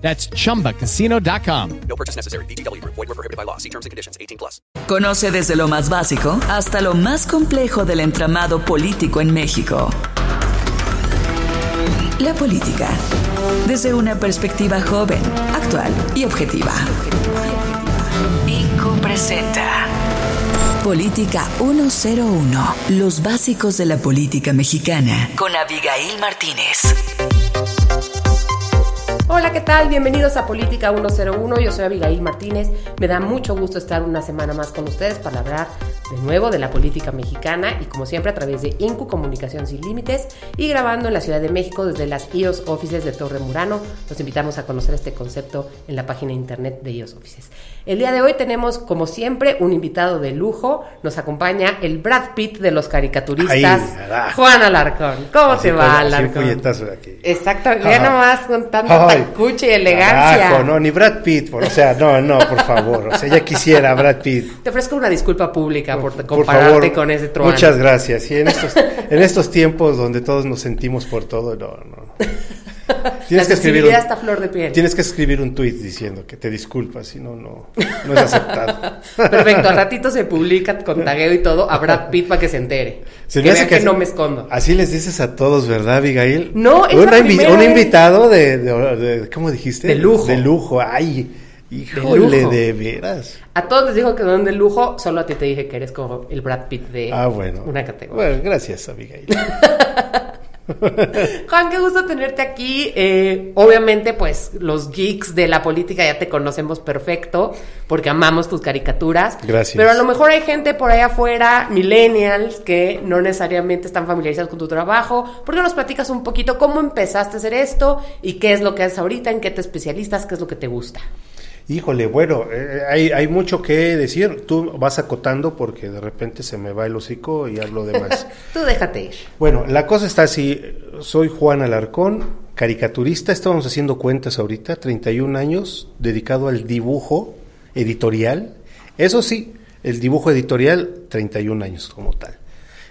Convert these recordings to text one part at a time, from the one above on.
That's chumbacasino.com. No purchase necessary. BGW. Void were prohibited by law. See terms and conditions. 18 plus. Conoce desde lo más básico hasta lo más complejo del entramado político en México. La política. Desde una perspectiva joven, actual y objetiva. IQ presenta. Política 101. Los básicos de la política mexicana. Con Abigail Martínez. Hola, ¿qué tal? Bienvenidos a Política 101. Yo soy Abigail Martínez. Me da mucho gusto estar una semana más con ustedes para hablar de nuevo de la política mexicana y como siempre a través de INCU Comunicación Sin Límites y grabando en la Ciudad de México desde las IOS Offices de Torre Murano. Los invitamos a conocer este concepto en la página de internet de IOS Offices. El día de hoy tenemos, como siempre, un invitado de lujo. Nos acompaña el Brad Pitt de los caricaturistas, Ahí, Juan Alarcón. ¿Cómo Así te va, Alarcón? aquí. Exactamente, ya nomás con tanta Ay, tacucha y elegancia. carajo, no, ni Brad Pitt, por- o sea, no, no, por favor, o sea, ya quisiera Brad Pitt. Te ofrezco una disculpa pública por, Por compararte favor, con ese. Muchas gracias. Y en estos, en estos tiempos donde todos nos sentimos por todo, no, no. Tienes que escribir un, está a flor de piel. tienes que escribir un tuit diciendo que te disculpas, si no, no, no es aceptado. Perfecto, al ratito se publica con tagueo y todo a Brad Pitt para que se entere. Se que vean que, no me escondo. Así les dices a todos, ¿verdad, Abigail? No, es Una la invi- Un invitado de, de- de- ¿cómo dijiste? De lujo. De lujo, ay, híjole, de veras. A todos les digo que son de lujo, solo a ti te dije que eres como el Brad Pitt de Ah, bueno. una categoría. Bueno, gracias, Abigail. Juan, qué gusto tenerte aquí. Eh, obviamente, pues los geeks de la política ya te conocemos perfecto porque amamos tus caricaturas. Gracias. Pero a lo mejor hay gente por ahí afuera, millennials, que no necesariamente están familiarizados con tu trabajo. ¿Por qué nos platicas un poquito cómo empezaste a hacer esto y qué es lo que haces ahorita, en qué te especialistas, qué es lo que te gusta? Híjole, bueno, eh, hay, hay mucho que decir. Tú vas acotando porque de repente se me va el hocico y hablo de más. Tú déjate ir. bueno, la cosa está así. Soy Juan Alarcón, caricaturista. Estábamos haciendo cuentas ahorita, 31 años, dedicado al dibujo editorial. Eso sí, el dibujo editorial, 31 años como tal.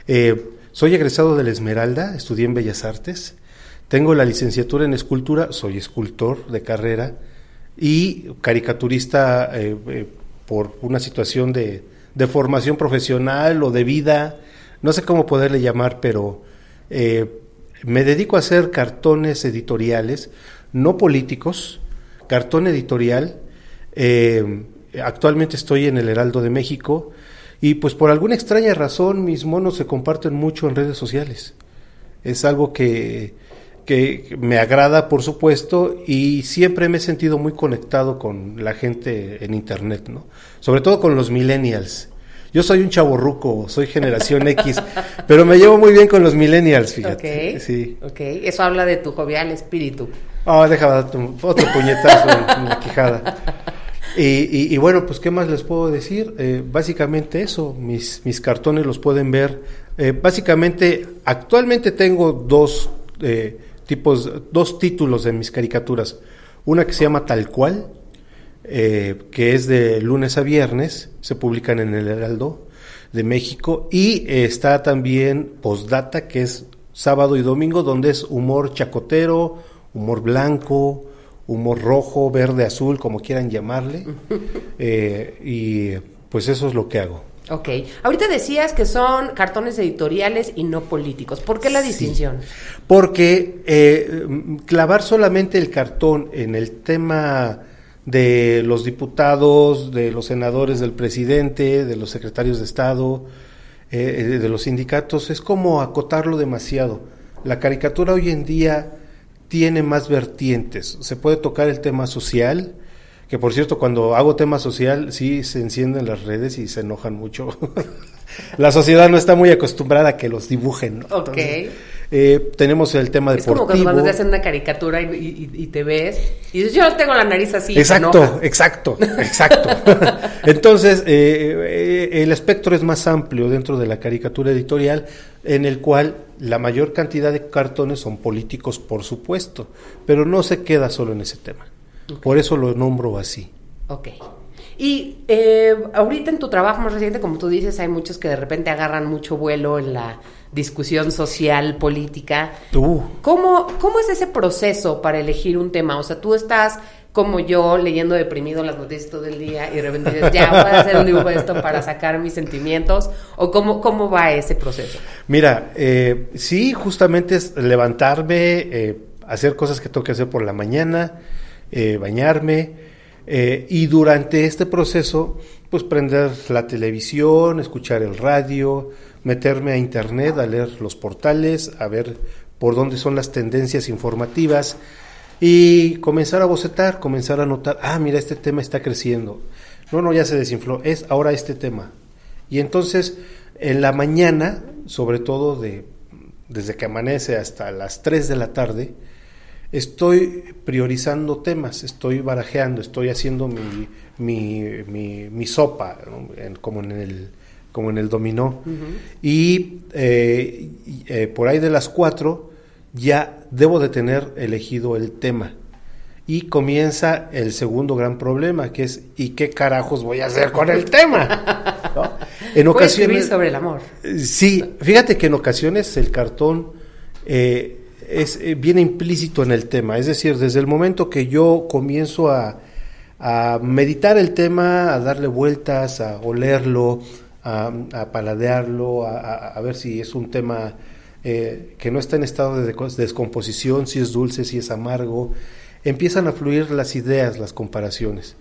Eh, soy egresado de la Esmeralda, estudié en Bellas Artes. Tengo la licenciatura en escultura, soy escultor de carrera y caricaturista eh, eh, por una situación de, de formación profesional o de vida, no sé cómo poderle llamar, pero eh, me dedico a hacer cartones editoriales, no políticos, cartón editorial. eh, actualmente estoy en el Heraldo de México y pues por alguna extraña razón mis monos se comparten mucho en redes sociales. Es algo que, que me agrada, por supuesto, y siempre me he sentido muy conectado con la gente en Internet, ¿no? Sobre todo con los millennials. Yo soy un chaborruco, soy generación X, pero me llevo muy bien con los millennials, fíjate. Ok. Sí. Ok, eso habla de tu jovial espíritu. Ah, déjame darte un- otro puñetazo en, en la quijada. Y, y- y bueno, pues, ¿qué más les puedo decir? Eh, básicamente eso, mis, mis cartones los pueden ver. Eh, básicamente, actualmente tengo dos eh, tipos, dos títulos de mis caricaturas. Una que se llama Tal Cual, eh, que es de lunes a viernes, se publican en el Heraldo de México, y eh, está también Postdata, que es sábado y domingo, donde es humor chacotero, humor blanco, humor rojo, verde, azul, como quieran llamarle, Eh, y pues eso es lo que hago. Ok, ahorita decías que son cartones editoriales y no políticos. ¿Por qué la distinción? Porque eh, clavar solamente el cartón en el tema de los diputados, de los senadores, del presidente, de los secretarios de Estado, eh, de los sindicatos, es como acotarlo demasiado. La caricatura hoy en día tiene más vertientes. Se puede tocar el tema social, que por cierto, cuando hago tema social, sí se encienden las redes y se enojan mucho. La sociedad no está muy acostumbrada a que los dibujen. ¿no? Ok. Eh, tenemos el tema Es como deportivo. cuando te hacen una caricatura y, y- y te ves y dices, yo tengo la nariz así. Exacto, exacto, exacto. Entonces, eh, eh, el espectro es más amplio dentro de la caricatura editorial, en el cual la mayor cantidad de cartones son políticos, por supuesto, pero no se queda solo en ese tema. Por eso lo nombro así. Ok. Y eh, ahorita en tu trabajo más reciente, como tú dices, hay muchos que de repente agarran mucho vuelo en la discusión social, política. Tú. ¿Cómo, ¿Cómo es ese proceso para elegir un tema? O sea, tú estás como yo leyendo deprimido las noticias todo el día y de repente dices, ya voy a hacer un dibujo de esto para sacar mis sentimientos. ¿O cómo, cómo va ese proceso? Mira, eh, sí, justamente es levantarme, eh, hacer cosas que tengo que hacer por la mañana, eh, bañarme, eh, y durante este proceso, pues prender la televisión, escuchar el radio, meterme a internet, a leer los portales, a ver por dónde son las tendencias informativas y comenzar a bocetar, comenzar a notar, ah, mira, este tema está creciendo. No, no, ya se desinfló, es ahora este tema. Y entonces, en la mañana, sobre todo de, desde que amanece hasta las 3 de la tarde, estoy priorizando temas, estoy barajeando, estoy haciendo mi, mi, mi- mi sopa, ¿no? En- como, en el, como en el dominó. Y eh, y, eh, por ahí de las 4 ya debo de tener elegido el tema. Y comienza el segundo gran problema, que es ¿y qué carajos voy a hacer con el tema? ¿No? En ocasiones sobre el amor. Sí, fíjate que en ocasiones el cartón eh, es, eh, viene implícito en el tema, es decir, desde el momento que yo comienzo a, meditar el tema, a darle vueltas, a olerlo, a, paladearlo, a, ver si es un tema eh, que no está en estado de descomposición, si es dulce, si es amargo, empiezan a fluir las ideas, las comparaciones.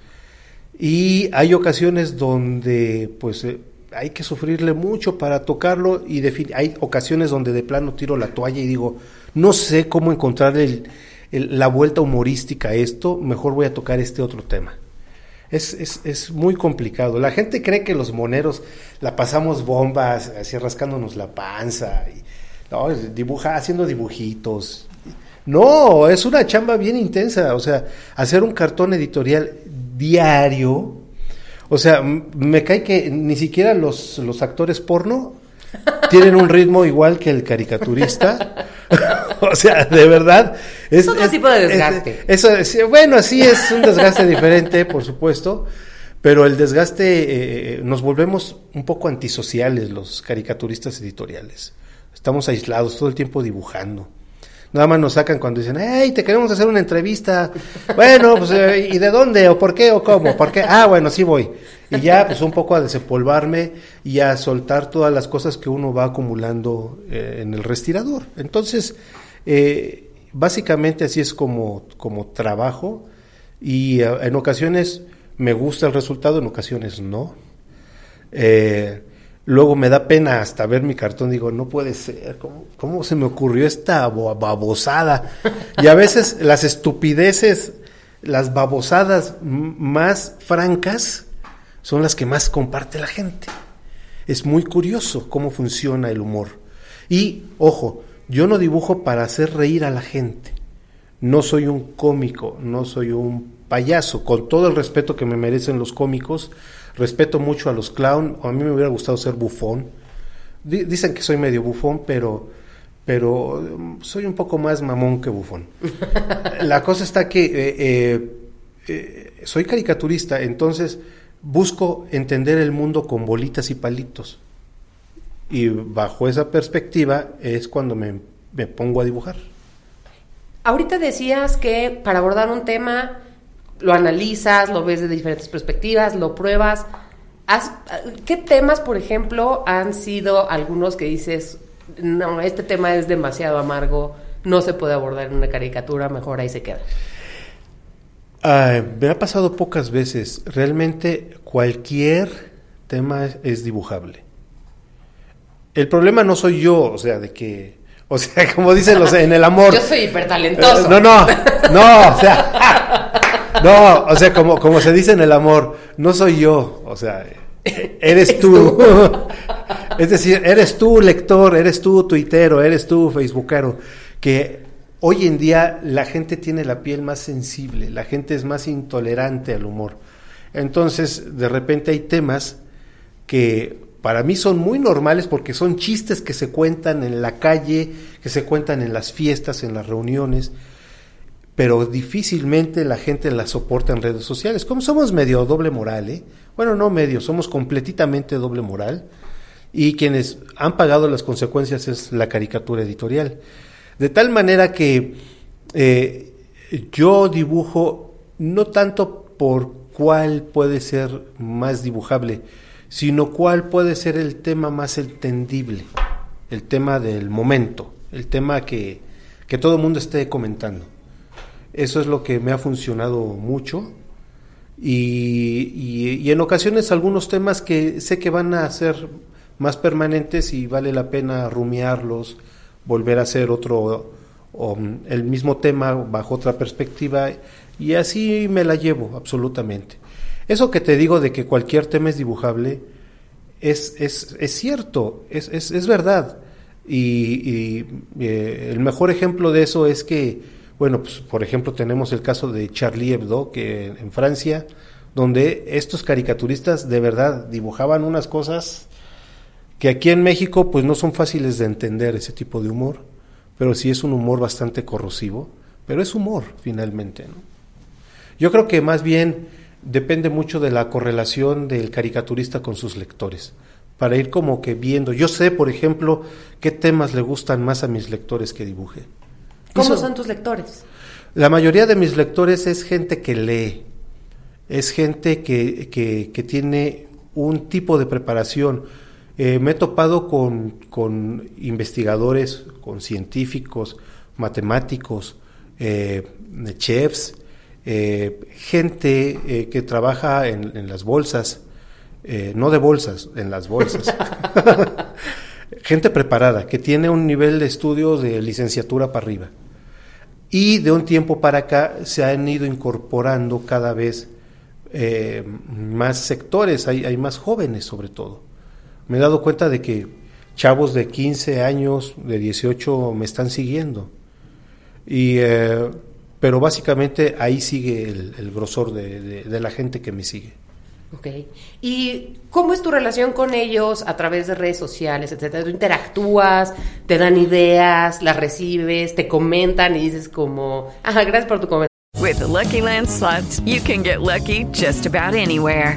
Y hay ocasiones donde pues eh, hay que sufrirle mucho para tocarlo y hay ocasiones donde de plano tiro la toalla y digo, no sé cómo encontrar el- la vuelta humorística a esto, mejor voy a tocar este otro tema. Es, es, es muy complicado. La gente cree que los moneros la pasamos bombas, así rascándonos la panza, y, dibuja, haciendo dibujitos. No, es una chamba bien intensa. O sea, hacer un cartón editorial diario. O sea, me cae que ni siquiera los, los actores porno tienen un ritmo igual que el caricaturista. o sea, de verdad. Es otro tipo de desgaste. eso es- bueno, sí es un desgaste diferente, por supuesto. Pero el desgaste, eh, nos volvemos un poco antisociales los caricaturistas editoriales. Estamos aislados todo el tiempo dibujando. Nada más nos sacan cuando dicen, hey, te queremos hacer una entrevista. Bueno, pues, eh, ¿y de dónde? ¿O por qué? ¿O cómo? ¿Por qué? Ah, bueno, sí voy. Y ya, pues, un poco a desempolvarme y a soltar todas las cosas que uno va acumulando eh, en el respirador. Entonces, eh, básicamente así es como, como trabajo y eh, en ocasiones me gusta el resultado, en ocasiones no. Eh, luego me da pena hasta ver mi cartón, digo, no puede ser, ¿cómo, cómo se me ocurrió esta bo- babosada? Y a veces las estupideces, las babosadas más francas son las que más comparte la gente. Es muy curioso cómo funciona el humor. Y, ojo, yo no dibujo para hacer reír a la gente. No soy un cómico, no soy un payaso, con todo el respeto que me merecen los cómicos, respeto mucho a los clown, a mí me hubiera gustado ser bufón. Di- dicen que soy medio bufón, pero pero mm, soy un poco más mamón que bufón. La cosa está que eh, eh, eh, soy caricaturista, entonces busco entender el mundo con bolitas y palitos. Y bajo esa perspectiva es cuando me, me pongo a dibujar. Ahorita decías que para abordar un tema lo analizas, lo ves de diferentes perspectivas, lo pruebas. ¿Qué temas, por ejemplo, han sido algunos que dices, no, este tema es demasiado amargo, no se puede abordar en una caricatura, mejor ahí se queda? Me ha pasado pocas veces. Realmente cualquier tema es, es dibujable. El problema no soy yo, o sea, de que, o sea, como dicen los en el amor. Yo soy hipertalentoso. Eh, No, no, no, o sea, no, o sea, como, como se dice en el amor, no soy yo, o sea, eres tú. es decir, eres tú lector, eres tú tuitero, eres tú facebookero, que hoy en día la gente tiene la piel más sensible, la gente es más intolerante al humor. Entonces, de repente hay temas que para mí son muy normales porque son chistes que se cuentan en la calle, que se cuentan en las fiestas, en las reuniones, pero difícilmente la gente la soporta en redes sociales. Como somos medio doble moral, ¿eh? Bueno, no medio, somos completamente doble moral y quienes han pagado las consecuencias es la caricatura editorial. De tal manera que eh, yo dibujo no tanto por cuál puede ser más dibujable, sino cuál puede ser el tema más entendible, el tema del momento, el tema que, que todo el mundo esté comentando. Eso es lo que me ha funcionado mucho y, y, en ocasiones algunos temas que sé que van a ser más permanentes y vale la pena rumiarlos, volver a hacer otro, el mismo tema bajo otra perspectiva y así me la llevo absolutamente. Eso que te digo de que cualquier tema es dibujable es, es, es cierto, es, es, es, verdad. Y, eh, el mejor ejemplo de eso es que, bueno, pues, por ejemplo, tenemos el caso de Charlie Hebdo, que en Francia, donde estos caricaturistas de verdad dibujaban unas cosas que aquí en México pues no son fáciles de entender ese tipo de humor, pero sí es un humor bastante corrosivo, pero es humor finalmente. ¿no? Yo creo que más bien depende mucho de la correlación del caricaturista con sus lectores, para ir como que viendo. Yo sé, por ejemplo, qué temas le gustan más a mis lectores que dibuje. ¿Cómo son tus lectores? La mayoría de mis lectores es gente que lee, es gente que, que, tiene un tipo de preparación. Eh, me he topado con, con, investigadores, con científicos, matemáticos, eh, chefs, eh, gente eh, que trabaja en, las bolsas, eh, no de bolsas, en las bolsas. gente preparada, que tiene un nivel de estudio de licenciatura para arriba. Y de un tiempo para acá se han ido incorporando cada vez más sectores, hay, hay, más jóvenes sobre todo. Me he dado cuenta de que chavos de 15 años, de 18 me están siguiendo. Y pero básicamente ahí sigue el, grosor de, la gente que me sigue. Ok. ¿Y cómo es tu relación con ellos a través de redes sociales, etcétera? ¿Tú interactúas, te dan ideas, las recibes, te comentan y dices como, ah, gracias por tu comentario? With the Lucky Land slots, you can get lucky just about anywhere.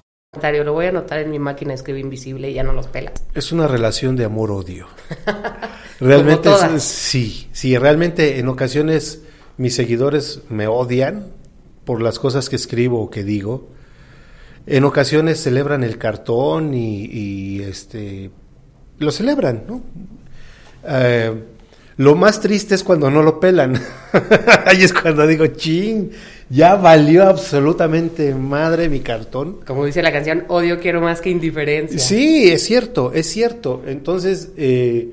Lo voy a anotar en mi máquina de escribir invisible y ya no los pelas. Es una relación de amor-odio. realmente sí, sí, realmente en ocasiones mis seguidores me odian por las cosas que escribo o que digo. En ocasiones celebran el cartón y, este lo celebran, ¿no? Eh, lo más triste es cuando no lo pelan. Ahí es cuando digo, ching, ya valió absolutamente madre mi cartón. Como dice la canción, odio quiero más que indiferencia. Sí, es cierto, es cierto. Entonces, eh,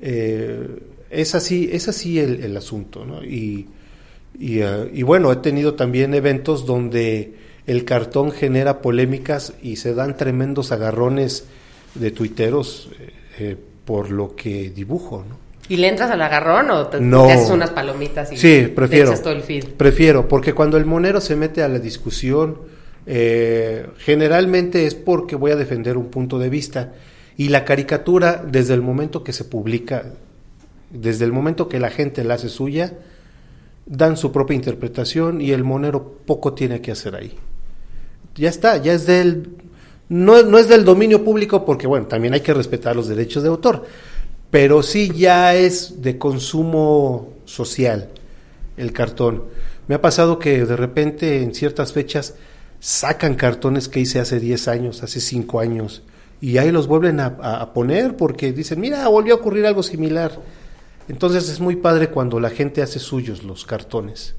eh, es así, es así el, asunto, ¿no? Y, eh, y, bueno, he tenido también eventos donde el cartón genera polémicas y se dan tremendos agarrones de tuiteros por lo que dibujo, ¿no? ¿Y le entras al agarrón o te, haces unas palomitas y sí, prefiero, todo el feed? Prefiero, porque cuando el monero se mete a la discusión, eh, generalmente es porque voy a defender un punto de vista. Y la caricatura, desde el momento que se publica, desde el momento que la gente la hace suya, dan su propia interpretación y el monero poco tiene que hacer ahí. Ya está, ya es del... No, no es del dominio público porque, bueno, también hay que respetar los derechos de autor pero sí ya es de consumo social el cartón. Me ha pasado que de repente en ciertas fechas sacan cartones que hice hace 10 años, hace 5 años, y ahí los vuelven a, poner porque dicen, mira, volvió a ocurrir algo similar. Entonces es muy padre cuando la gente hace suyos los cartones.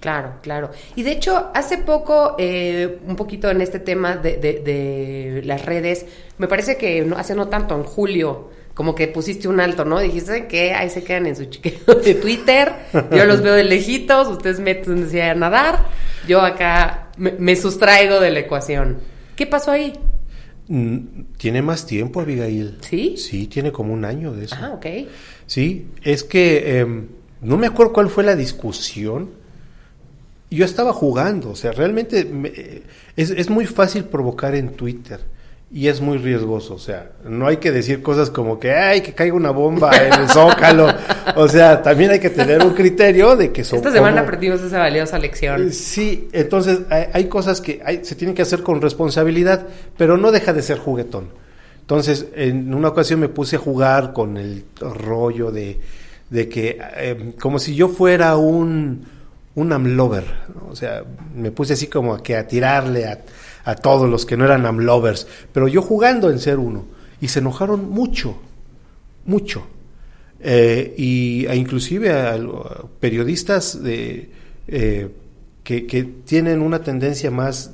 Claro, claro. Y de hecho, hace poco, eh, un poquito en este tema de, de- de las redes, me parece que hace no tanto, en julio, como que pusiste un alto, ¿no? Dijiste que ahí se quedan en su chiquero de Twitter, yo los veo de lejitos, ustedes métanse a nadar, yo acá me, me sustraigo de la ecuación. ¿Qué pasó ahí? Mm, Tiene más tiempo, Abigail. ¿Sí? Sí, tiene como un año de eso. Ah, ok. Sí, es que em, no me acuerdo cuál fue la discusión. Yo estaba jugando, o sea, realmente me- es, es muy fácil provocar en Twitter y es muy riesgoso, o sea, no hay que decir cosas como que, ay, que caiga una bomba en el zócalo, o sea, también hay que tener un criterio de que son Esta semana como- aprendimos esa valiosa lección. eh, Sí, entonces hay, hay cosas que hay- se tienen que hacer con responsabilidad, pero no deja de ser juguetón. Entonces, en una ocasión me puse a jugar con el rollo de, de que, eh, como si yo fuera un, un amlover, ¿no? o sea, me puse así como a que a tirarle a, a todos los que no eran amlovers, pero yo jugando en ser uno, y se enojaron mucho, mucho. Eh, y a inclusive a, a periodistas de, eh, que, que tienen una tendencia más,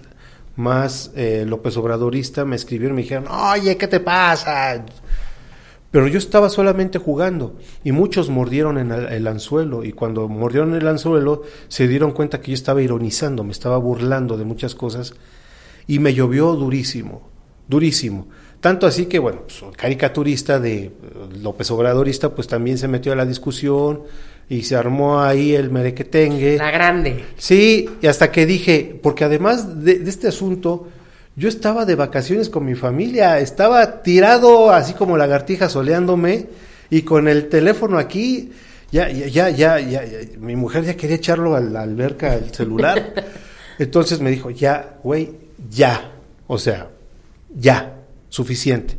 más eh, López Obradorista me escribieron y me dijeron, oye, ¿qué te pasa? Pero yo estaba solamente jugando y muchos mordieron en el, el anzuelo y cuando mordieron el anzuelo se dieron cuenta que yo estaba ironizando, me estaba burlando de muchas cosas y me llovió durísimo, durísimo. Tanto así que, bueno, pues, el caricaturista de eh, López Obradorista, pues también se metió a la discusión y se armó ahí el merequetengue. La grande. Sí, y hasta que dije, porque además de, de este asunto, yo estaba de vacaciones con mi familia, estaba tirado así como lagartija soleándome y con el teléfono aquí, ya, ya, ya, ya, ya, ya, mi mujer ya quería echarlo a la alberca, el celular. Entonces me dijo, ya, güey, ya, o sea, ya, suficiente.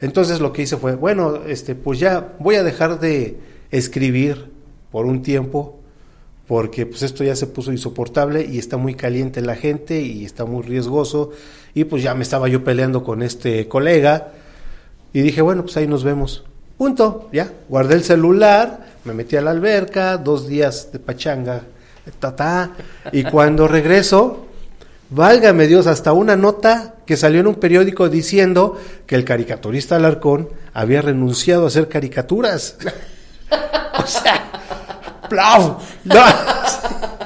Entonces lo que hice fue, bueno, este, pues ya voy a dejar de escribir por un tiempo, porque pues esto ya se puso insoportable y está muy caliente la gente y está muy riesgoso y pues ya me estaba yo peleando con este colega y dije, bueno, pues ahí nos vemos. Punto, ya, guardé el celular, me metí a la alberca, dos días de pachanga, ta, ta, y cuando regreso, válgame Dios, hasta una nota que salió en un periódico diciendo que el caricaturista Alarcón había renunciado a hacer caricaturas. o sea, ¡plau! No.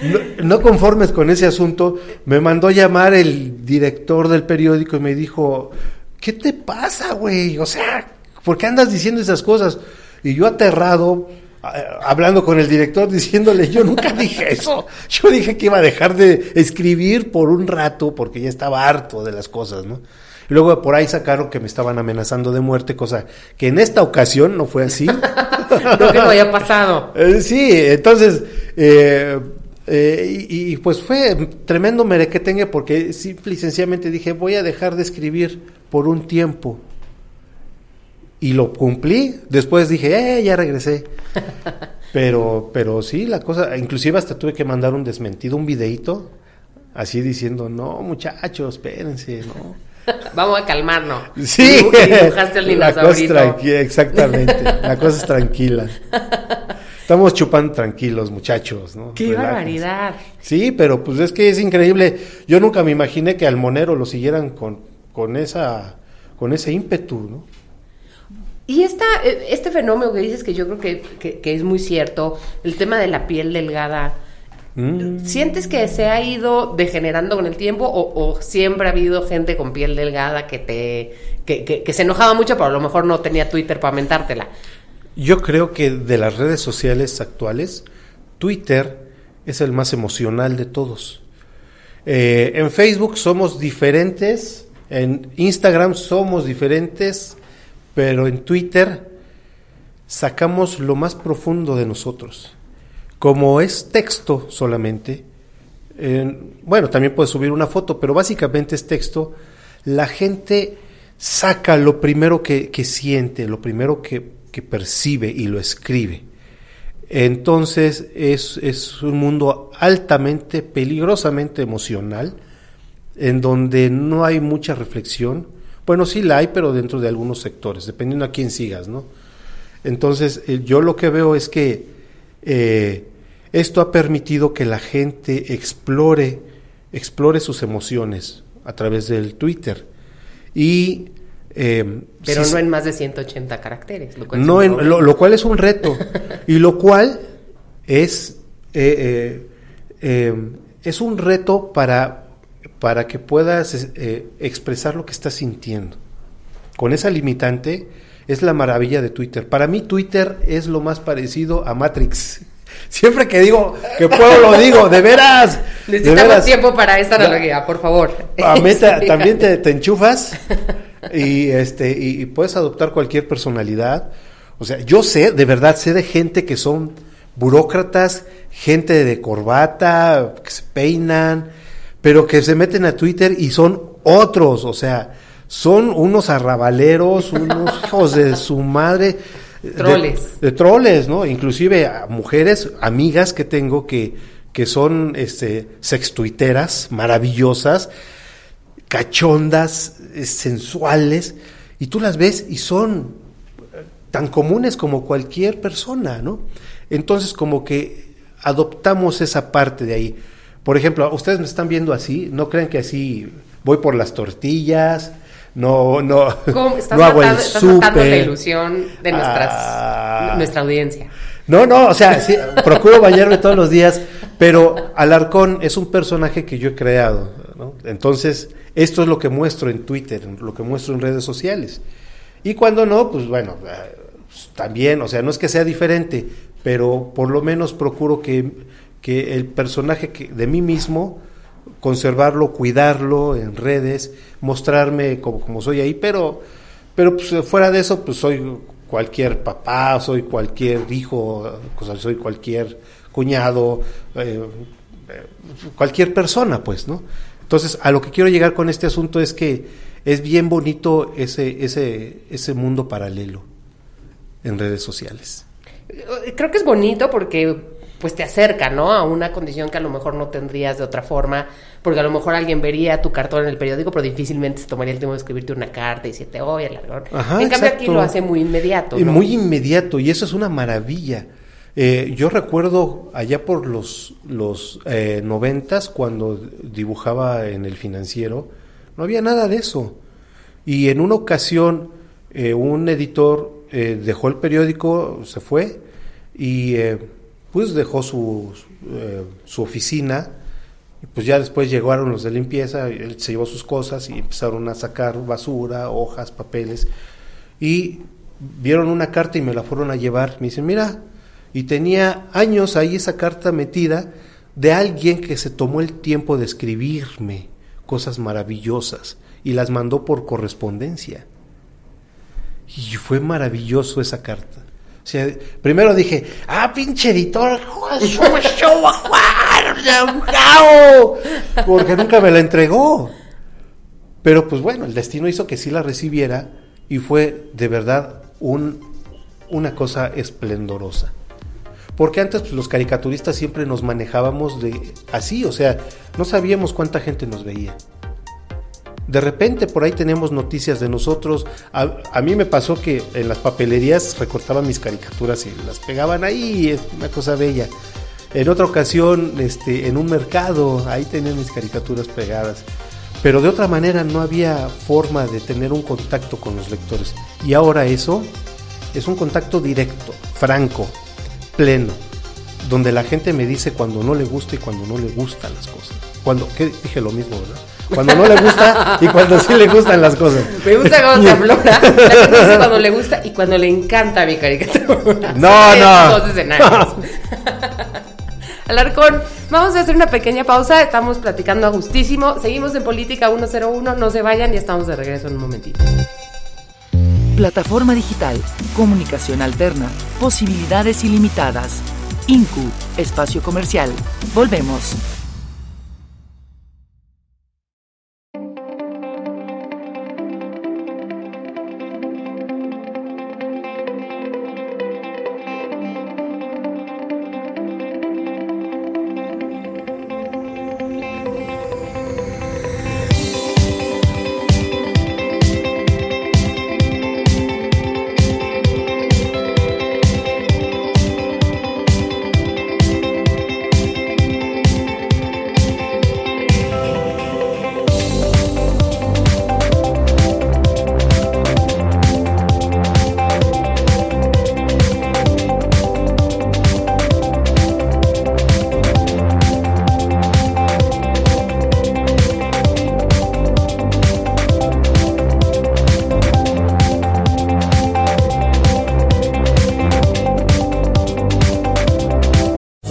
No, no conformes con ese asunto, me mandó llamar el director del periódico y me dijo, ¿qué te pasa, güey? O sea, ¿por qué andas diciendo esas cosas? Y yo aterrado, hablando con el director, diciéndole, yo nunca dije eso. Yo dije que iba a dejar de escribir por un rato porque ya estaba harto de las cosas, ¿no? Y luego por ahí sacaron que me estaban amenazando de muerte, cosa que en esta ocasión no fue así. No que no haya pasado. Eh, sí, entonces, eh, eh, y, y, pues fue tremendo merequetengue porque simple y sencillamente dije, voy a dejar de escribir por un tiempo. Y lo cumplí, después dije, eh, ya regresé. Pero, pero sí, la cosa, inclusive hasta tuve que mandar un desmentido, un videito, así diciendo, no, muchachos, espérense, no. Vamos a calmarnos. Sí, Dibu- Dibujaste al la cosa tranquila, exactamente, la cosa es tranquila. Estamos chupando tranquilos, muchachos, ¿no? ¡Qué Relájense. barbaridad! Sí, pero pues es que es increíble. Yo nunca me imaginé que al Monero lo siguieran con, con esa con ese ímpetu, ¿no? Y esta, eh, este fenómeno que dices que yo creo que, que- que es muy cierto, el tema de la piel delgada, Mm. ¿sientes que se ha ido degenerando con el tiempo o, o siempre ha habido gente con piel delgada que te que se enojaba mucho, pero a lo mejor no tenía Twitter para mentártela? Yo creo que de las redes sociales actuales, Twitter es el más emocional de todos. Eh, en Facebook somos diferentes, en Instagram somos diferentes, pero en Twitter sacamos lo más profundo de nosotros. Como es texto solamente, bueno, también puedes subir una foto, pero básicamente es texto, la gente saca lo primero que, que siente, lo primero que, que percibe y lo escribe. Entonces es, es un mundo altamente, peligrosamente emocional, en donde no hay mucha reflexión. Bueno, sí la hay, pero dentro de algunos sectores, dependiendo a quién sigas, ¿no? Entonces, eh, yo lo que veo es que eh, esto ha permitido que la gente explore, explore sus emociones a través del Twitter. Y eh, Pero si- no en más de 180 caracteres. Lo cual no es en- un lo, cual es un reto y lo cual es eh, eh, eh, es un reto para para que puedas eh, expresar lo que estás sintiendo con esa limitante es la maravilla de Twitter para mí Twitter es lo más parecido a Matrix siempre que digo que puedo lo digo de veras de Necesitamos veras. tiempo para esta analogía, por favor. Meta- también te, te enchufas y este y, y puedes adoptar cualquier personalidad. O sea, yo sé, de verdad, sé de gente que son burócratas, gente de corbata, que se peinan, pero que se meten a Twitter y son otros, o sea, son unos arrabaleros, unos hijos de su madre. de- Troles. De, troles, ¿no? Inclusive a mujeres, amigas que tengo que, que son este, sextuiteras maravillosas, cachondas, eh, sensuales, y tú las ves y son eh, tan comunes como cualquier persona, ¿no? Entonces como que adoptamos esa parte de ahí. Por ejemplo, ustedes me están viendo así, no crean que así voy por las tortillas, no, no, ¿Cómo? Estás, no hago el matando, estás matando la ilusión de nuestras, Ah. nuestra audiencia. No, no, o sea, sí, procuro bañarme todos los días, pero Alarcón es un personaje que yo he creado, ¿no? Entonces, esto es lo que muestro en Twitter, lo que muestro en redes sociales. Y cuando no, pues bueno, eh, pues, también, o sea, no es que sea diferente, pero por lo menos procuro que, que el personaje que, de mí mismo, conservarlo, cuidarlo en redes, mostrarme como, como soy ahí, pero, pero pues, fuera de eso, pues soy cualquier papá, soy cualquier hijo, soy cualquier cuñado, eh, eh, cualquier persona, pues, ¿no? Entonces, a lo que quiero llegar con este asunto es que es bien bonito ese, ese, ese mundo paralelo en redes sociales. Creo que es bonito porque pues te acerca, ¿no? A una condición que a lo mejor no tendrías de otra forma, porque a lo mejor alguien vería tu cartón en el periódico, pero difícilmente se tomaría el tiempo de escribirte una carta y decirte, oye, Alarcón. Ajá, en cambio aquí lo hace muy inmediato, ¿no? muy inmediato, y eso es una maravilla. Eh, yo recuerdo allá por los, los eh, noventas, cuando dibujaba en el financiero, no había nada de eso. Y en una ocasión, eh, un editor eh, dejó el periódico, se fue, y eh, pues dejó su, eh, su oficina, y pues ya después llegaron los de limpieza, él se llevó sus cosas y empezaron a sacar basura, hojas, papeles, y vieron una carta y me la fueron a llevar. Me dicen, mira, y tenía años ahí esa carta metida de alguien que se tomó el tiempo de escribirme cosas maravillosas y las mandó por correspondencia. Y fue maravilloso esa carta. Primero dije, ah, pinche editor, porque nunca me la entregó. Pero pues bueno, el destino hizo que sí la recibiera y fue de verdad un, una cosa esplendorosa. Porque antes pues, los caricaturistas siempre nos manejábamos de así, o sea, no sabíamos cuánta gente nos veía. De repente por ahí tenemos noticias de nosotros. A, mí me pasó que en las papelerías recortaban mis caricaturas y las pegaban ahí, una cosa bella. En otra ocasión, este, en un mercado, ahí tenían mis caricaturas pegadas. Pero de otra manera no había forma de tener un contacto con los lectores. Y ahora eso es un contacto directo, franco, pleno, donde la gente me dice cuando no le gusta y cuando no le gustan las cosas. Cuando, ¿qué? dije lo mismo, ¿verdad? Cuando no le gusta y cuando sí le gustan las cosas. Me gusta cómo te aflora. La gente dice cuando le gusta y cuando le encanta mi caricatura. No, Son no. Dos escenarios. Alarcón, vamos a hacer una pequeña pausa. Estamos platicando a gustísimo. Seguimos en Política 101. No se vayan y estamos de regreso en un momentito. Plataforma digital, comunicación alterna, posibilidades ilimitadas. INCU, espacio comercial. Volvemos.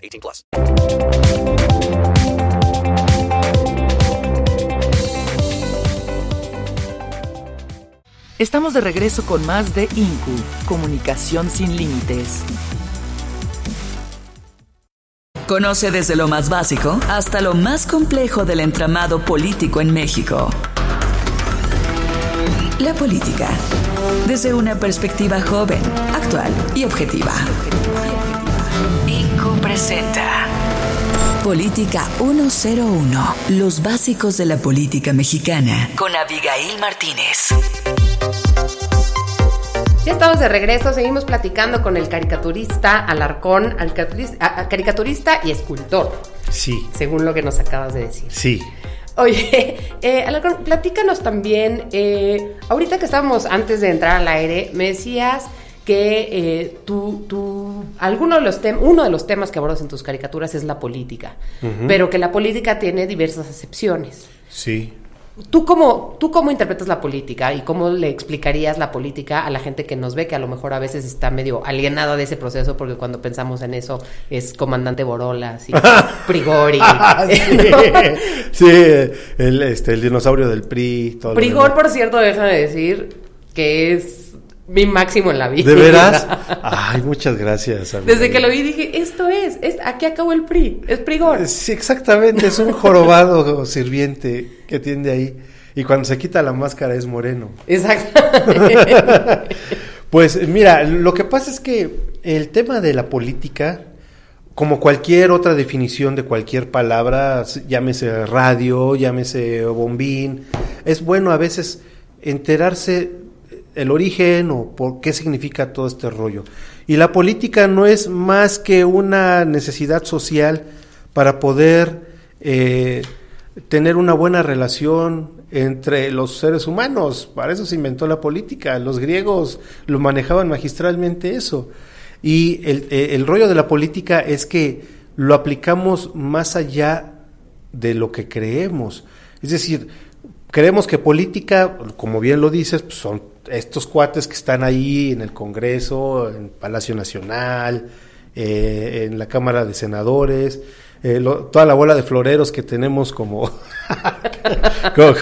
18 plus. Estamos de regreso con más de INCU, Comunicación sin Límites. Conoce desde lo más básico hasta lo más complejo del entramado político en México. La política, desde una perspectiva joven, actual y objetiva. Presenta Política 101, los básicos de la política mexicana, con Abigail Martínez. Ya estamos de regreso, seguimos platicando con el caricaturista Alarcón, caricaturista y escultor, Sí, según lo que nos acabas de decir. sí. Oye, eh, Alarcón, platícanos también, eh, ahorita que estábamos antes de entrar al aire, me decías que eh, tú, tú- alguno de los tem- uno de los temas que abordas en tus caricaturas es la política, pero que la política tiene diversas acepciones. Sí. ¿Tú cómo, ¿Tú cómo interpretas la política y cómo le explicarías la política a la gente que nos ve, que a lo mejor a veces está medio alienada de ese proceso, porque cuando pensamos en eso es comandante Borolas y Prigori. Sí, Sí, el, este, el dinosaurio del PRI. Todo Prigor, por cierto, deja de decir que es mi máximo en la vida. ¿De veras? Ay, muchas gracias. amiga. Desde que lo vi dije, esto es, es aquí acabó el PRI, es Prigor. Sí, exactamente, es un jorobado sirviente que tiende ahí. Y cuando se quita la máscara es moreno. Exactamente. Pues mira, lo que pasa es que el tema de la política, como cualquier otra definición de cualquier palabra, llámese radio, llámese bombín, es bueno a veces enterarse el origen o por qué significa todo este rollo. Y la política no es más que una necesidad social para poder eh, tener una buena relación entre los seres humanos. Para eso se inventó la política. Los griegos lo manejaban magistralmente eso. Y el, eh, el rollo de la política es que lo aplicamos más allá de lo que creemos. Es decir, creemos que política, como bien lo dices, pues son estos cuates que están ahí en el Congreso, en Palacio Nacional, eh, en la Cámara de Senadores, eh, lo- toda la bola de floreros que tenemos como, como,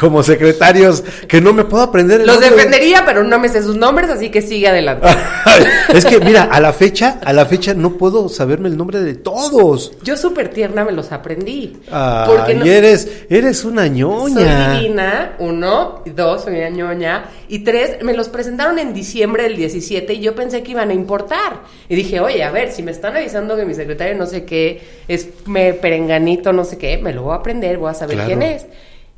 como secretarios, que no me puedo aprender el Los nombre. defendería, pero no me sé sus nombres, así que sigue adelante. es que mira, a la fecha, a la fecha no puedo saberme el nombre de todos. Yo súper tierna me los aprendí. Ay, porque no- eres, eres una ñoña. Soy divina, uno, dos, soy una ñoña, y tres, me los presentaron en diciembre del 17 y yo pensé que iban a importar. Y dije, oye, a ver, si me están avisando que mi secretario no sé qué, es me perenganito, no sé qué, me lo voy a aprender, voy a saber Claro. quién es.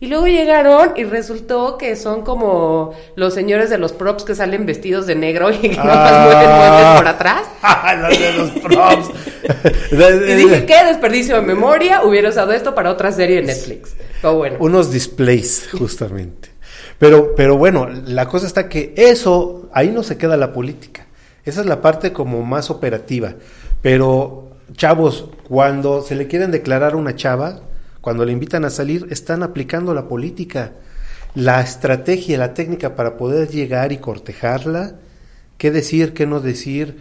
Y luego llegaron y resultó que son como los señores de los props que salen vestidos de negro y que nomás mueven muebles por atrás. Ah, los de los props. Y dije, qué desperdicio de memoria, hubiera usado esto para otra serie de Netflix. Pero bueno. Unos displays, justamente. Pero, pero bueno, la cosa está que eso, ahí no se queda la política. Esa es la parte como más operativa. Pero, chavos, cuando se le quieren declarar una chava, cuando le invitan a salir, están aplicando la política. La estrategia, la técnica para poder llegar y cortejarla, qué decir, qué no decir,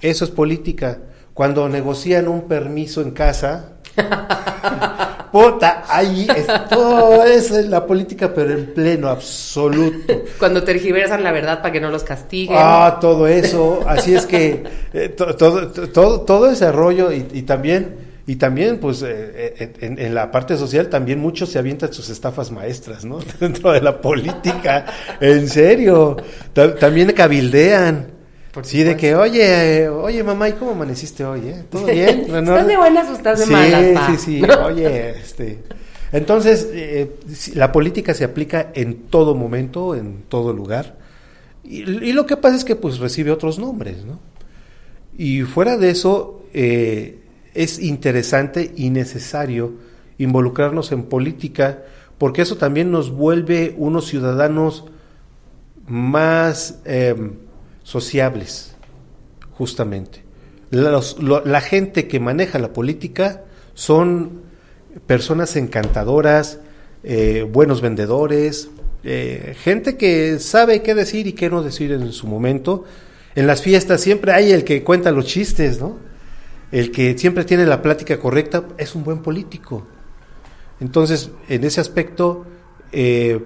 eso es política. Cuando negocian un permiso en casa, Puta, ahí es todo eso es la política, pero en pleno, absoluto. Cuando tergiversan la verdad para que no los castiguen. Ah, todo eso. Así es que eh, to- todo, todo, todo ese rollo y, y también, y también, pues, eh, eh, en, en la parte social también muchos se avientan sus estafas maestras, ¿no? Dentro de la política. En serio. Ta- también cabildean. Por sí, de que, oye, eh, oye, mamá, ¿y cómo amaneciste hoy, eh? ¿Todo bien? ¿Estás de buenas o estás de sí, malas, pa? Sí, sí, oye, este... Entonces, eh, la política se aplica en todo momento, en todo lugar. Y, y lo que pasa es que pues recibe otros nombres, ¿no? Y fuera de eso, eh, es interesante y necesario involucrarnos en política, porque eso también nos vuelve unos ciudadanos más eh, sociables, justamente. La gente que maneja la política son personas encantadoras, eh, buenos vendedores, eh, gente que sabe qué decir y qué no decir en su momento. En las fiestas siempre hay el que cuenta los chistes, ¿no? El que siempre tiene la plática correcta es un buen político. Entonces, en ese aspecto, eh,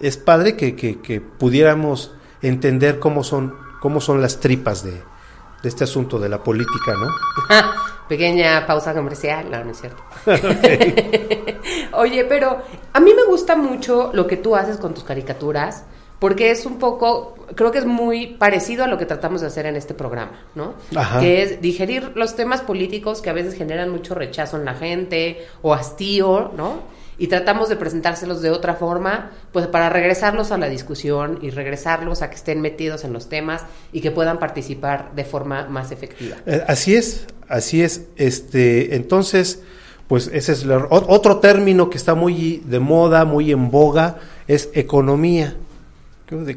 es padre que- que pudiéramos entender cómo son, cómo son las tripas de, de este asunto de la política, ¿no? Pequeña pausa comercial, no, no es cierto. Oye, pero a mí me gusta mucho lo que tú haces con tus caricaturas, porque es un poco, creo que es muy parecido a lo que tratamos de hacer en este programa, ¿no? Ajá. Que es digerir los temas políticos que a veces generan mucho rechazo en la gente o hastío, ¿no? Y tratamos de presentárselos de otra forma, pues para regresarlos a la discusión y regresarlos a que estén metidos en los temas y que puedan participar de forma más efectiva. Eh, Así es, así es. Este, entonces, pues ese es la- otro término que está muy de moda, muy en boga, es economía.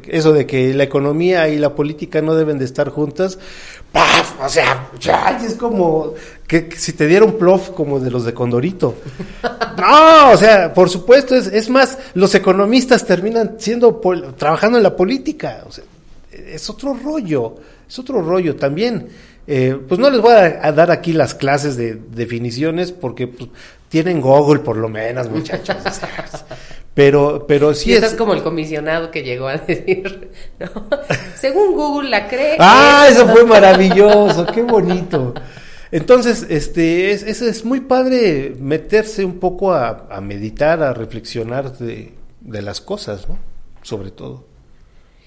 Eso de que la economía y la política no deben de estar juntas, ¡paf! O sea, ya, es como que, si te diera un plof como de los de Condorito. No, o sea, por supuesto, es, es más, los economistas terminan siendo trabajando en la política. O sea, es otro rollo, es otro rollo también. eh, pues no les voy a, a dar aquí las clases de definiciones porque pues, tienen Google por lo menos, muchachos. o sea, pero, pero sí es. como el comisionado que llegó a decir, ¿no? Según Google la cree. Ah, es- eso fue maravilloso, qué bonito. Entonces, este, es, es, es muy padre meterse un poco a, a meditar, a reflexionar de, de las cosas, ¿no? Sobre todo.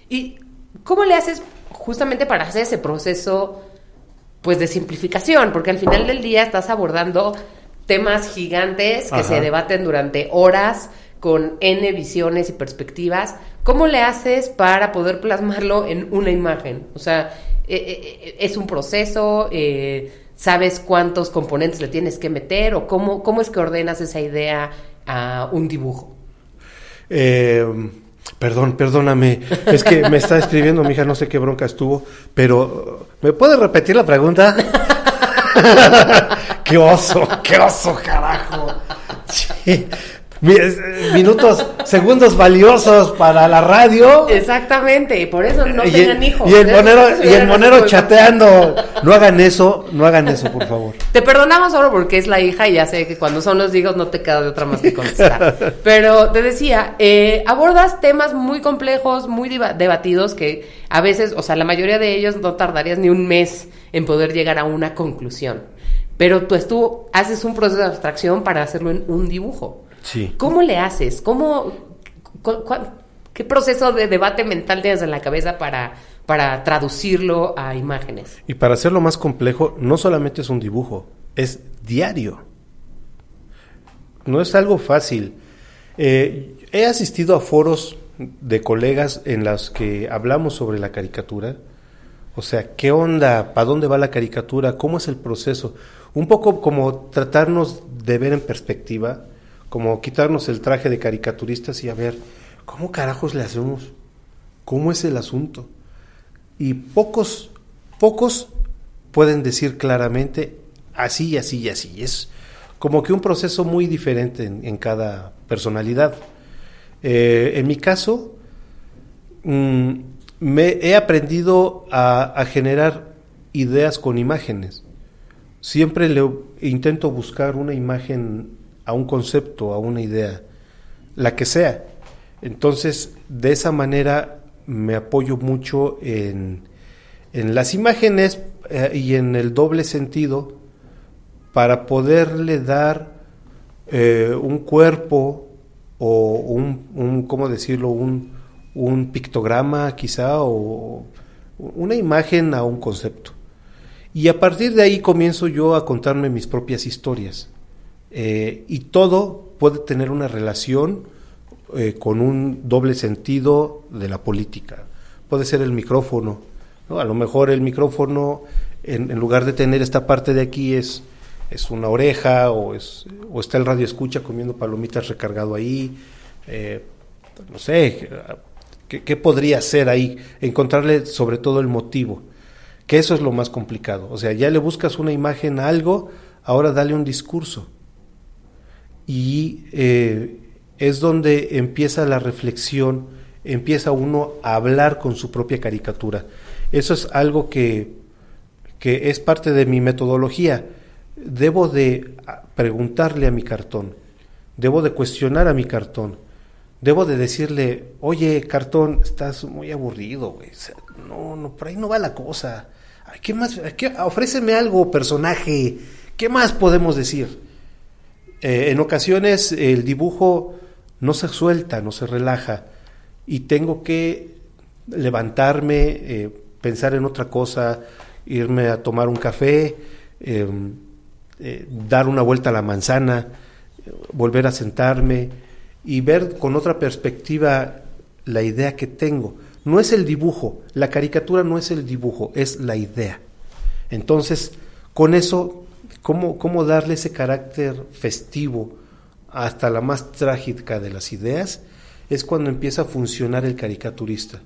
¿Y cómo le haces justamente para hacer ese proceso, pues, de simplificación? Porque al final del día estás abordando temas gigantes que Ajá. se debaten durante horas con N visiones y perspectivas. ¿Cómo le haces para poder plasmarlo en una imagen? O sea, eh, eh, ¿es un proceso? Eh, ¿Sabes cuántos componentes le tienes que meter? ¿O cómo, cómo es que ordenas esa idea a un dibujo? Eh, perdón, perdóname. Es que me está escribiendo mi hija, no sé qué bronca estuvo, pero ¿me puede repetir la pregunta? qué oso, qué oso, carajo. Sí. Minutos, segundos valiosos para la radio. Exactamente, y por eso no y, tengan hijos. y el ¿eh? monero, y el monero chateando. No hagan eso, no hagan eso, por favor. Te perdonamos solo porque es la hija y ya sé que cuando son los hijos no te queda de otra más que contestar. Pero te decía, eh, abordas temas muy complejos, muy deba- debatidos que a veces, o sea, la mayoría de ellos no tardarías ni un mes en poder llegar a una conclusión. Pero tú, tú haces un proceso de abstracción para hacerlo en un dibujo. Sí. ¿Cómo le haces? ¿Cómo, cu- cu- ¿Qué proceso de debate mental tienes en la cabeza para, para traducirlo a imágenes? Y para hacerlo más complejo, no solamente es un dibujo, es diario. No es algo fácil. Eh, he asistido a foros de colegas en los que hablamos sobre la caricatura. O sea, ¿qué onda? ¿Para dónde va la caricatura? ¿Cómo es el proceso? Un poco como tratarnos de ver en perspectiva, como quitarnos el traje de caricaturistas y a ver, ¿cómo carajos le hacemos? ¿Cómo es el asunto? Y pocos, pocos pueden decir claramente así y así y así. Es como que un proceso muy diferente en, cada personalidad. Eh, en mi caso, mm, me he aprendido a, a generar ideas con imágenes. Siempre le intento buscar una imagen a un concepto, a una idea, la que sea. Entonces, de esa manera me apoyo mucho en, en las imágenes eh, y en el doble sentido para poderle dar eh, un cuerpo o un, un ¿cómo decirlo? Un, un pictograma quizá o una imagen a un concepto. Y a partir de ahí comienzo yo a contarme mis propias historias. Eh, y todo puede tener una relación eh, con un doble sentido de la política. Puede ser el micrófono. ¿no? A lo mejor el micrófono, en, lugar de tener esta parte de aquí, es, es una oreja o, es, o está el radio escucha comiendo palomitas recargado ahí. Eh, no sé, ¿qué, ¿qué podría ser ahí? Encontrarle sobre todo el motivo que eso es lo más complicado. O sea, ya le buscas una imagen a algo, ahora dale un discurso. Y eh, es donde empieza la reflexión, empieza uno a hablar con su propia caricatura. Eso es algo que, que es parte de mi metodología. Debo de preguntarle a mi cartón, debo de cuestionar a mi cartón, debo de decirle, oye, cartón, estás muy aburrido, güey. No, no, por ahí no va la cosa. ¿Qué más? ¿Qué? Ofréceme algo, personaje. ¿Qué más podemos decir? Eh, en ocasiones el dibujo no se suelta, no se relaja y tengo que levantarme, eh, pensar en otra cosa, irme a tomar un café, eh, eh, dar una vuelta a la manzana, volver a sentarme y ver con otra perspectiva la idea que tengo. No es el dibujo, la caricatura no es el dibujo, es la idea. Entonces, con eso, ¿cómo, cómo darle ese carácter festivo hasta la más trágica de las ideas? Es cuando empieza a funcionar el caricaturista.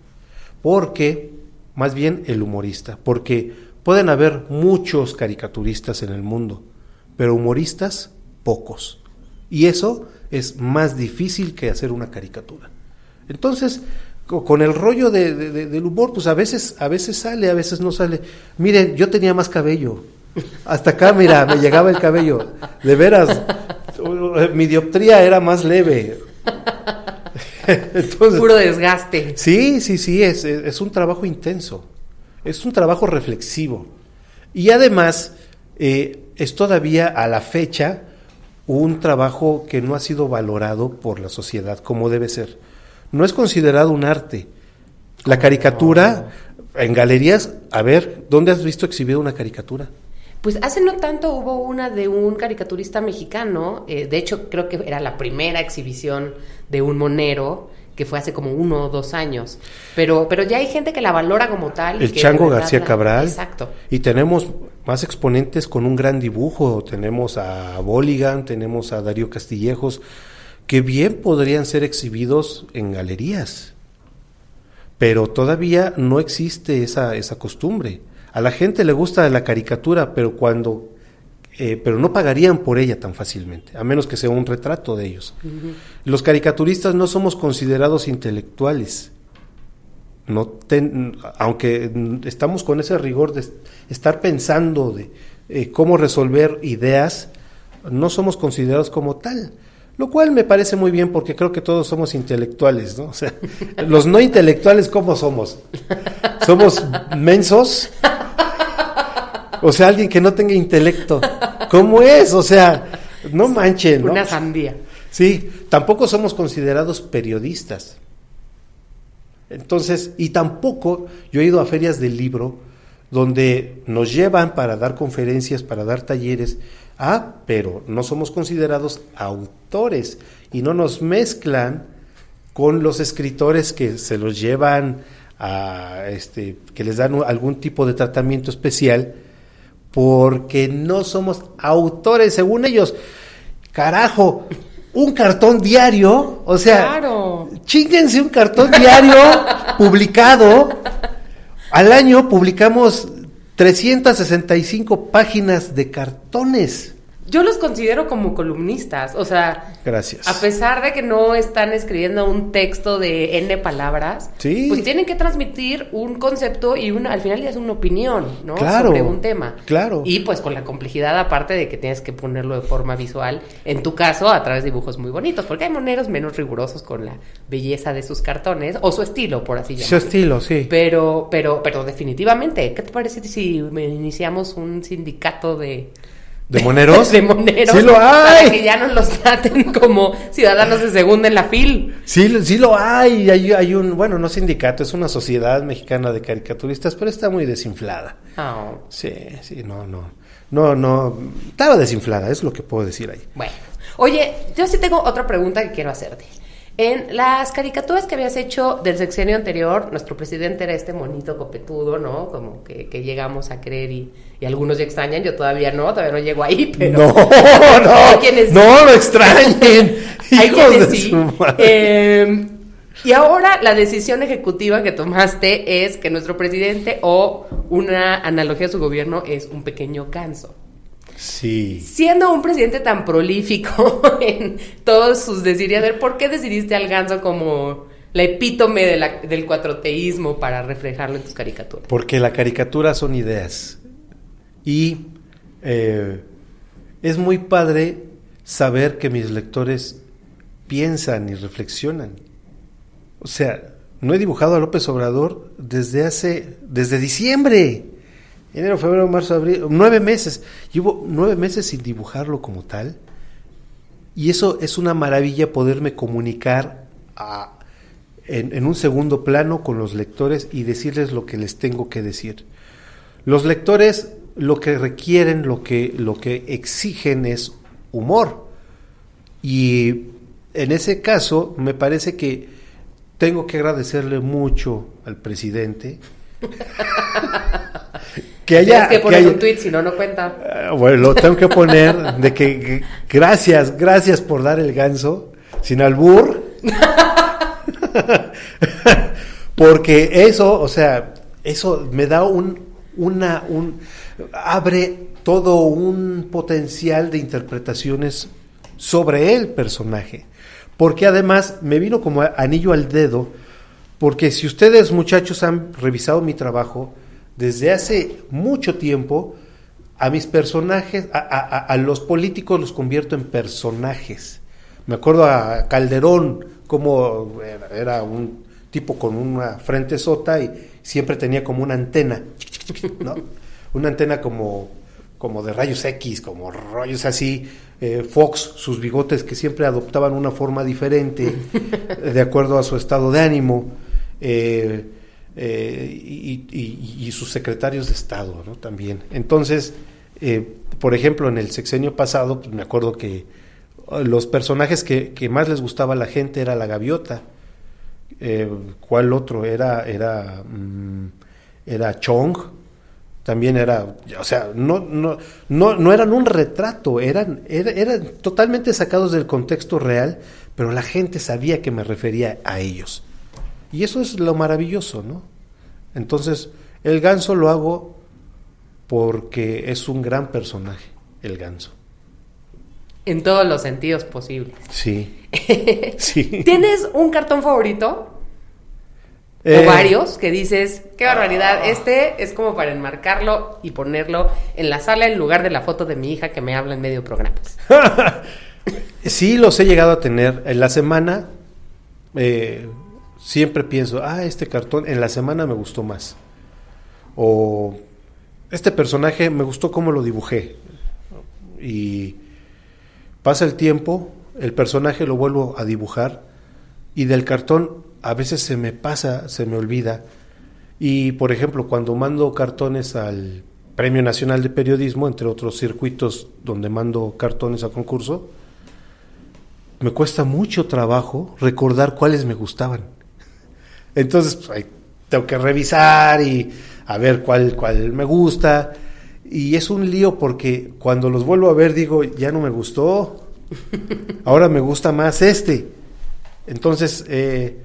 Porque, más bien el humorista, porque pueden haber muchos caricaturistas en el mundo, pero humoristas pocos. Y eso es más difícil que hacer una caricatura. Entonces, con el rollo de, de, del humor, pues a veces, a veces sale, a veces no sale. Miren, yo tenía más cabello. Hasta acá, mira, me llegaba el cabello. De veras, mi dioptría era más leve. Entonces, Puro desgaste. Sí, sí, sí, es, es un trabajo intenso. Es un trabajo reflexivo. Y además, eh, es todavía a la fecha un trabajo que no ha sido valorado por la sociedad como debe ser no es considerado un arte. La caricatura, en galerías, a ver, ¿dónde has visto exhibida una caricatura? Pues hace no tanto hubo una de un caricaturista mexicano, eh, de hecho creo que era la primera exhibición de un monero, que fue hace como uno o dos años. Pero, pero ya hay gente que la valora como tal. El Chango García la... Cabral. Exacto. Y tenemos más exponentes con un gran dibujo. Tenemos a Boligan, tenemos a Darío Castillejos que bien podrían ser exhibidos en galerías, pero todavía no existe esa, esa costumbre. A la gente le gusta la caricatura, pero cuando eh, pero no pagarían por ella tan fácilmente, a menos que sea un retrato de ellos. Uh -huh. Los caricaturistas no somos considerados intelectuales. No ten, aunque estamos con ese rigor de estar pensando de eh, cómo resolver ideas, no somos considerados como tal. Lo cual me parece muy bien porque creo que todos somos intelectuales, ¿no? O sea, los no intelectuales, ¿cómo somos? ¿Somos mensos? O sea, alguien que no tenga intelecto. ¿Cómo es? O sea, no manchen, ¿no? Una sandía. Sí, tampoco somos considerados periodistas. Entonces, y tampoco yo he ido a ferias del libro donde nos llevan para dar conferencias, para dar talleres, Ah, pero no somos considerados autores y no nos mezclan con los escritores que se los llevan a este que les dan algún tipo de tratamiento especial porque no somos autores según ellos. Carajo, un cartón diario, o sea, claro. chinguense un cartón diario publicado. Al año publicamos 365 páginas de cartones. Yo los considero como columnistas, o sea, Gracias. a pesar de que no están escribiendo un texto de N palabras, Sí. pues tienen que transmitir un concepto y una, al final ya es una opinión, ¿no? Claro, Sobre un tema. claro. Y pues con la complejidad aparte de que tienes que ponerlo de forma visual, en tu caso a través de dibujos muy bonitos, porque hay moneros menos rigurosos con la belleza de sus cartones, o su estilo, por así Su llamarlo. estilo, sí. Pero, pero, pero definitivamente, ¿qué te parece si iniciamos un sindicato de ¿De moneros? de moneros Sí lo para hay. que ya nos los traten como ciudadanos de segunda en la fil? Sí, sí lo hay. hay. Hay un, bueno, no sindicato, es una sociedad mexicana de caricaturistas, pero está muy desinflada. Ah, Sí, sí, no, no. No, no. Estaba desinflada, es lo que puedo decir ahí. bueno, oye, yo sí tengo otra pregunta que quiero hacerte. En las caricaturas que habías hecho del sexenio anterior, nuestro presidente era este monito copetudo, ¿no? Como que, que llegamos a creer y, y algunos ya extrañan, yo todavía no, todavía no llego ahí, pero... No, no, quienes- no lo extrañen. Hay Hijos quienes de sí. su madre. Eh, y ahora la decisión ejecutiva que tomaste es que nuestro presidente o una analogía a su gobierno es un pequeño ganso. Sí. Siendo un presidente tan prolífico en todos sus decir y hacer, ¿por qué decidiste al ganso como la epítome de la- del cuatroteísmo para reflejarlo en tus caricaturas? Porque la caricatura son ideas. Y eh, es muy padre saber que mis lectores piensan y reflexionan. O sea, no he dibujado a López Obrador desde hace, desde diciembre. Enero, febrero, marzo, abril, nueve meses. Llevo nueve meses sin dibujarlo como tal. Y eso es una maravilla poderme comunicar en, en un segundo plano con los lectores y decirles lo que les tengo que decir. Los lectores lo que requieren, lo que, lo que exigen es humor. Y en ese caso me parece que tengo que agradecerle mucho al presidente. que haya, Tienes que poner haya- un tweet, si no, no cuenta. Ah, bueno, lo tengo que poner de que, que- gracias, gracias por dar el ganso sin albur. Porque eso, o sea, eso me da un una un abre todo un potencial de interpretaciones sobre el personaje. Porque además me vino como anillo al dedo porque si ustedes muchachos han revisado mi trabajo desde hace mucho tiempo a mis personajes, a, a- a- a los políticos los convierto en personajes. Me acuerdo a Calderón, como era, era un tipo con una frente sota y siempre tenía como una antena, ¿no? Una antena como, como de rayos X, como rollos así. eh, Fox, sus bigotes que siempre adoptaban una forma diferente de acuerdo a su estado de ánimo. eh, eh, y, sus secretarios de Estado. También. Entonces, eh, por ejemplo, en el sexenio pasado, pues me acuerdo que eh, los personajes que, más les gustaba a la gente era la gaviota. Eh, ¿Cuál otro? Era, era, mm, era Chong. También era, o sea, no, no, no, no eran un retrato, eran, era- eran totalmente sacados del contexto real, pero la gente sabía que me refería a ellos. Y eso es lo maravilloso, ¿no? Entonces, el ganso lo hago porque es un gran personaje, el ganso. En todos los sentidos posibles. Sí. sí. ¿Tienes un cartón favorito? Eh, o varios que dices, qué barbaridad, este es como para enmarcarlo y ponerlo en la sala en lugar de la foto de mi hija que me habla en medio programas. Sí, los he llegado a tener. En la semana eh, siempre pienso, ah, este cartón en la semana me gustó más. O este personaje me gustó cómo lo dibujé. Y pasa el tiempo, el personaje lo vuelvo a dibujar y del cartón a veces se me pasa, se me olvida. Y por ejemplo, cuando mando cartones al Premio Nacional de Periodismo, entre otros circuitos donde mando cartones a concurso, me cuesta mucho trabajo recordar cuáles me gustaban. Entonces, pues, ahí tengo que revisar y a ver cuál, cuál me gusta. Y es un lío porque cuando los vuelvo a ver digo, ya no me gustó, ahora me gusta más este. Entonces, eh,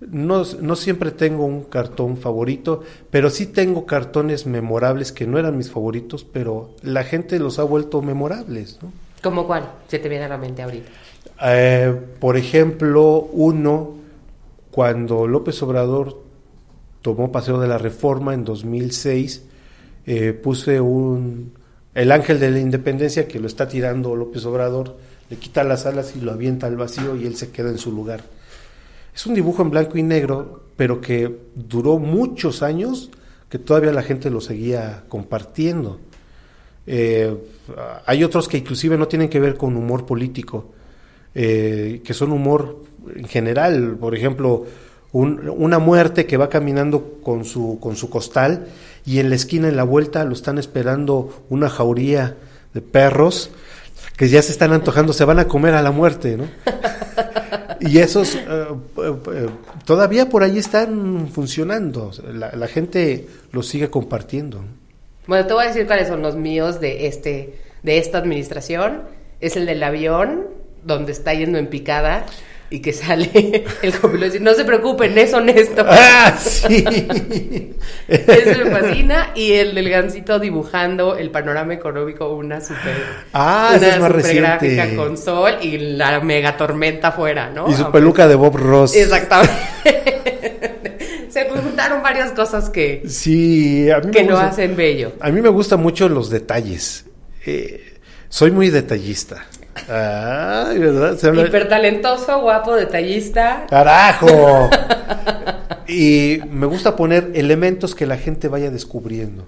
no, no siempre tengo un cartón favorito, pero sí tengo cartones memorables que no eran mis favoritos, pero la gente los ha vuelto memorables. ¿no? ¿Cómo cuál? Se te viene a la mente ahorita. Eh, por ejemplo, uno, cuando López Obrador tomó Paseo de la Reforma en 2006, eh, puse un... El ángel de la independencia que lo está tirando López Obrador, le quita las alas y lo avienta al vacío y él se queda en su lugar. Es un dibujo en blanco y negro, pero que duró muchos años, que todavía la gente lo seguía compartiendo. Eh, hay otros que inclusive no tienen que ver con humor político, eh, que son humor en general, por ejemplo, un- una muerte que va caminando con su, con su costal y en la esquina, en la vuelta, lo están esperando una jauría de perros que ya se están antojando, se van a comer a la muerte, ¿no? Y esos eh, eh, eh, todavía por ahí están funcionando, la, la gente los sigue compartiendo. Bueno, te voy a decir cuáles son los míos de este de esta administración. Es el del avión, donde está yendo en picada y que sale el copiloto y dice, no se preocupen, es honesto. ¡Ah, sí! Ese me fascina. Y el del gancito dibujando el panorama económico, una super, Ah, una es más super gráfica con sol y la mega tormenta afuera, ¿no? Y su peluca de Bob Ross. Exactamente. Se juntaron varias cosas que, Sí, a mí, que me lo hacen bello. a mí me gustan mucho los detalles. Eh, soy muy detallista. Ay, ¿verdad? Se habla- Hipertalentoso, guapo, detallista. ¡Carajo! y me gusta poner elementos que la gente vaya descubriendo.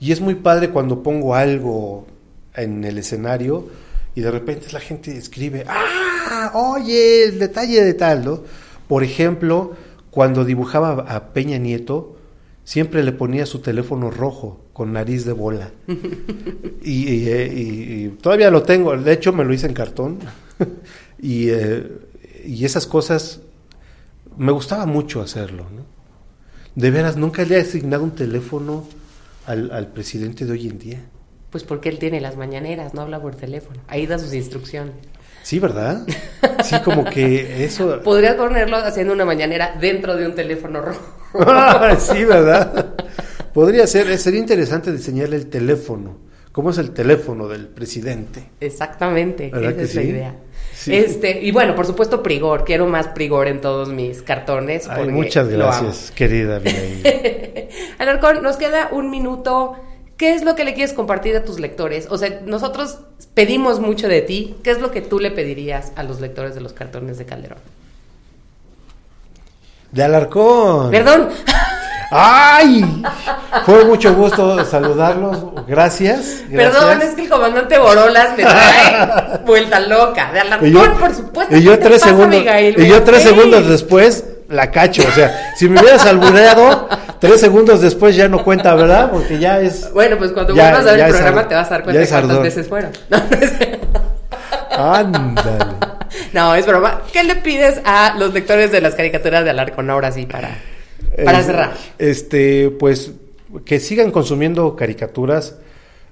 Y es muy padre cuando pongo algo en el escenario y de repente la gente escribe, ¡ah! Oye, el detalle de tal, ¿no? Por ejemplo, cuando dibujaba a Peña Nieto, siempre le ponía su teléfono rojo con nariz de bola. y, y, eh, y- y todavía lo tengo, de hecho me lo hice en cartón. y, eh, y esas cosas me gustaba mucho hacerlo, ¿no? De veras, nunca le he asignado un teléfono al, al presidente de hoy en día. Pues porque él tiene las mañaneras, no habla por teléfono. Ahí da sus instrucciones. Sí, ¿verdad? Sí, como que eso... Podrías ponerlo haciendo una mañanera dentro de un teléfono rojo. sí, ¿verdad? Podría ser, sería interesante diseñarle el teléfono. ¿Cómo es el teléfono del presidente? Exactamente, ¿Verdad esa es la idea. Sí. Este, y bueno, por supuesto, Prigor. Quiero más Prigor en todos mis cartones. Ay, muchas gracias, querida. Alarcón, nos queda un minuto. ¿Qué es lo que le quieres compartir a tus lectores? O sea, nosotros pedimos mucho de ti. ¿Qué es lo que tú le pedirías a los lectores de los cartones de Calderón? De Alarcón. Perdón. ¡Ay! Fue mucho gusto saludarlos. Gracias. Perdón, es que el comandante Borolas me trae vuelta loca. De Alarcón, por supuesto. y yo ¿qué te tres pasa, segundos, Abigail? y yo tres segundos después la cacho. O sea, si me hubieras albureado, tres segundos después ya no cuenta, ¿verdad? Porque ya es. Bueno, pues cuando Ya- vuelvas a ver el programa ardor. te vas a dar cuenta es cuántas ardor. veces fueron. No, no es, Ándale. no, es broma. ¿Qué le pides a los lectores de las caricaturas de Alarcón ahora sí para, para cerrar? Este, pues que sigan consumiendo caricaturas.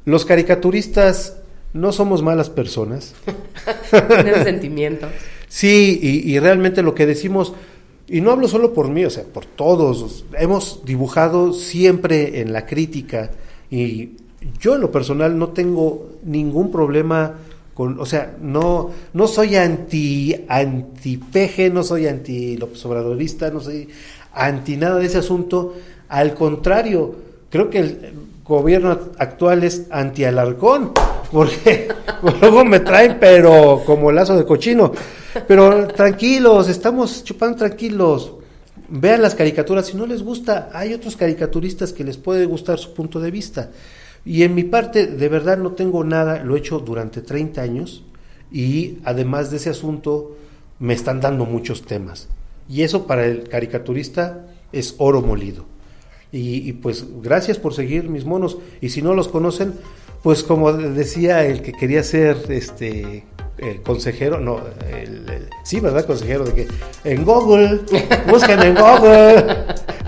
Los caricaturistas no somos malas personas. Tener sentimientos. Sí, y, y realmente lo que decimos, y no hablo solo por mí, o sea, por todos, hemos dibujado siempre en la crítica y yo en lo personal no tengo ningún problema con, o sea, no, no soy anti, anti peje, no soy anti Obradorista, no soy anti nada de ese asunto, al contrario, creo que el gobierno actual es anti Alarcón, porque luego me traen, pero como lazo de cochino. Pero tranquilos, estamos chupando tranquilos. Vean las caricaturas, si no les gusta, hay otros caricaturistas que les puede gustar su punto de vista. Y en mi parte, de verdad no tengo nada, lo he hecho durante 30 años y además de ese asunto me están dando muchos temas. Y eso para el caricaturista es oro molido. Y, y, pues gracias por seguir mis monos. Y si no los conocen, pues como decía el que quería ser este el consejero, no, el, el- sí, ¿verdad? Consejero de que en Google, busquen en Google,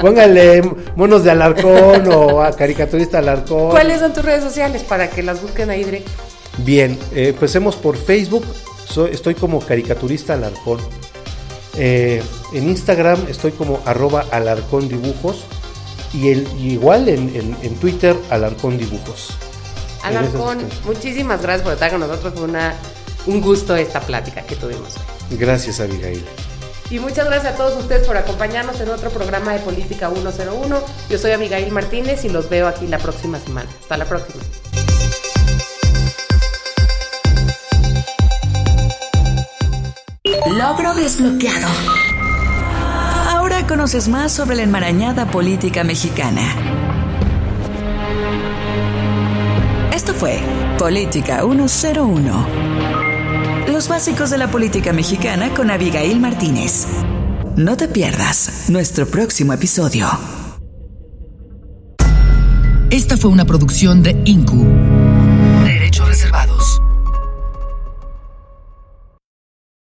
pónganle monos de Alarcón o a caricaturista Alarcón. ¿Cuáles son tus redes sociales para que las busquen ahí directo? Bien, eh, empecemos por Facebook, soy- estoy como caricaturista Alarcón. Eh, en Instagram estoy como arroba Alarcón Dibujos y el, y igual en, en- en Twitter Alarcón Dibujos. Alarcón, muchísimas gracias por estar con nosotros. Fue una, un gusto esta plática que tuvimos. Gracias, Abigail. Y muchas gracias a todos ustedes por acompañarnos en otro programa de Política 101. Yo soy Abigail Martínez y los veo aquí la próxima semana. Hasta la próxima. Logro desbloqueado. Ahora conoces más sobre la enmarañada política mexicana. Esto fue Política 101. Los básicos de la política mexicana con Abigail Martínez. No te pierdas nuestro próximo episodio. Esta fue una producción de INCU. Derechos reservados.